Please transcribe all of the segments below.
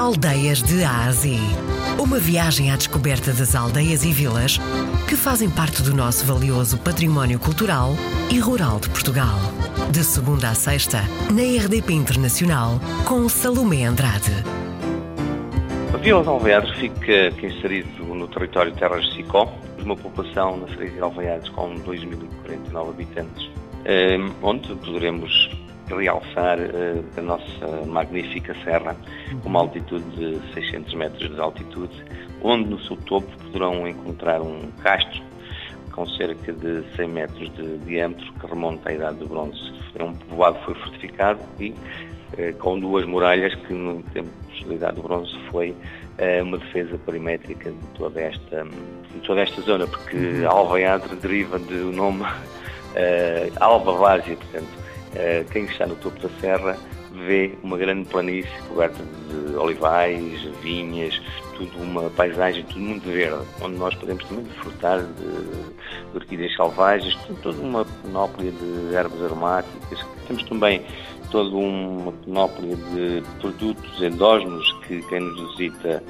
Aldeias de Ásia. Uma viagem à descoberta das aldeias e vilas que fazem parte do nosso valioso património cultural e rural de Portugal. De segunda a sexta, na RDP Internacional, com Salomé Andrade. A Vila de Alveares fica inserido no território de Terras de Sicó, uma população na freguesia de Alveares com 2.049 habitantes, eh, onde poderemos realçar uh, a nossa magnífica serra, com uma altitude de 600 metros de altitude, onde no seu topo poderão encontrar um castro com cerca de 100 metros de diâmetro que remonta à Idade do Bronze. É um povoado que foi fortificado e uh, com duas muralhas que no tempo da Idade do Bronze foi uh, uma defesa perimétrica de toda esta, de toda esta zona, porque Alvaiadre deriva do nome Alva Várzea, portanto eh, quem está no topo da serra vê uma grande planície coberta de olivais, vinhas, tudo uma paisagem, tudo muito verde, onde nós podemos também desfrutar de, de orquídeas selvagens, toda uma panóplia de ervas aromáticas. Temos também toda uma panóplia de produtos endógenos que quem nos visita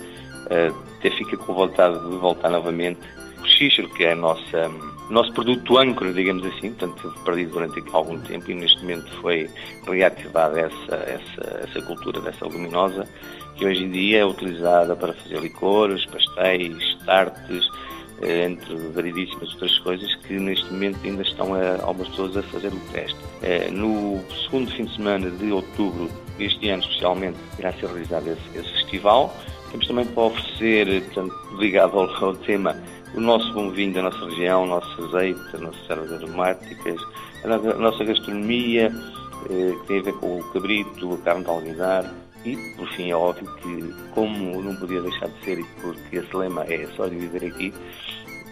uh, até fica com vontade de voltar novamente. O xíxaro, que é a nossa o nosso produto âncora, digamos assim, portanto, perdido durante algum tempo e neste momento foi reativada essa, essa, essa cultura dessa leguminosa, que hoje em dia é utilizada para fazer licores, pastéis, tartes, eh, entre variedíssimas outras coisas que neste momento ainda estão a, algumas pessoas a fazer o teste. Eh, no segundo fim de semana de outubro deste ano, especialmente, irá ser realizado esse, esse festival. Temos também para oferecer, portanto, ligado ao, ao tema, o nosso bom vinho da nossa região, o nosso azeite, as nossas ervas aromáticas, a nossa gastronomia, eh, que tem a ver com o cabrito, a carne de alguidar e, por fim, é óbvio que, como não podia deixar de ser, e porque esse lema é só de viver aqui,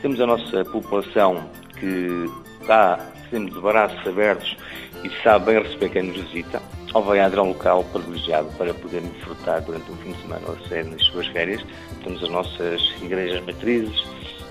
temos a nossa população que está sempre de braços abertos e sabe bem receber quem nos visita. Alvaiadre é um local privilegiado para poder desfrutar durante um fim de semana ou seja, nas suas férias. Temos as nossas igrejas matrizes,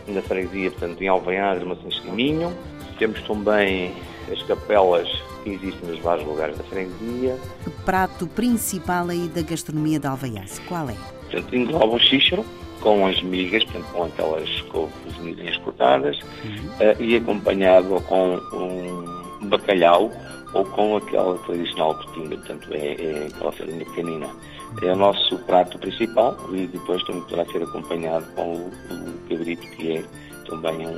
na freguesia, portanto, em Alvaiadre, Maçãs de Caminho. Temos também as capelas que existem nos vários lugares da freguesia. O prato principal aí da gastronomia de Alvaiaze, qual é? Portanto, engloba o xíxaro, com as migas, portanto, com aquelas couves migas cortadas, uhum. uh, e acompanhado com um bacalhau ou com aquela tradicional cotinga, portanto, é, é aquela farinha pequenina. É o nosso prato principal e depois também poderá ser acompanhado com o, o cabrito, que é também um,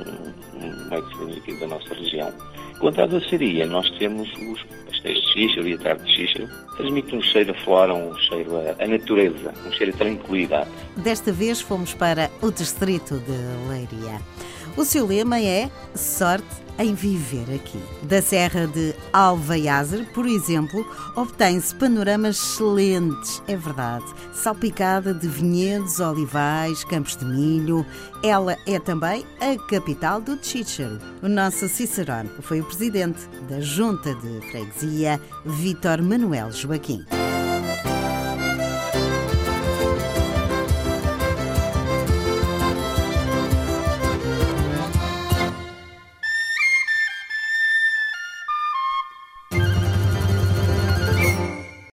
um meio aqui da nossa região. Quanto à doçaria, nós temos os pastéis de xíxaro e a tarde de xíxaro. Transmite um cheiro a flora, um cheiro a natureza, um cheiro a tranquilidade. Desta vez fomos para o distrito de Leiria. O seu lema é Sorte em viver aqui. Da Serra de Alvaiazer, por exemplo, obtém-se panoramas excelentes, é verdade, salpicada de vinhedos, olivais, campos de milho. Ela é também a capital do Chichero. O nosso Cicerone foi o presidente da Junta de Freguesia, Vítor Manuel Joaquim.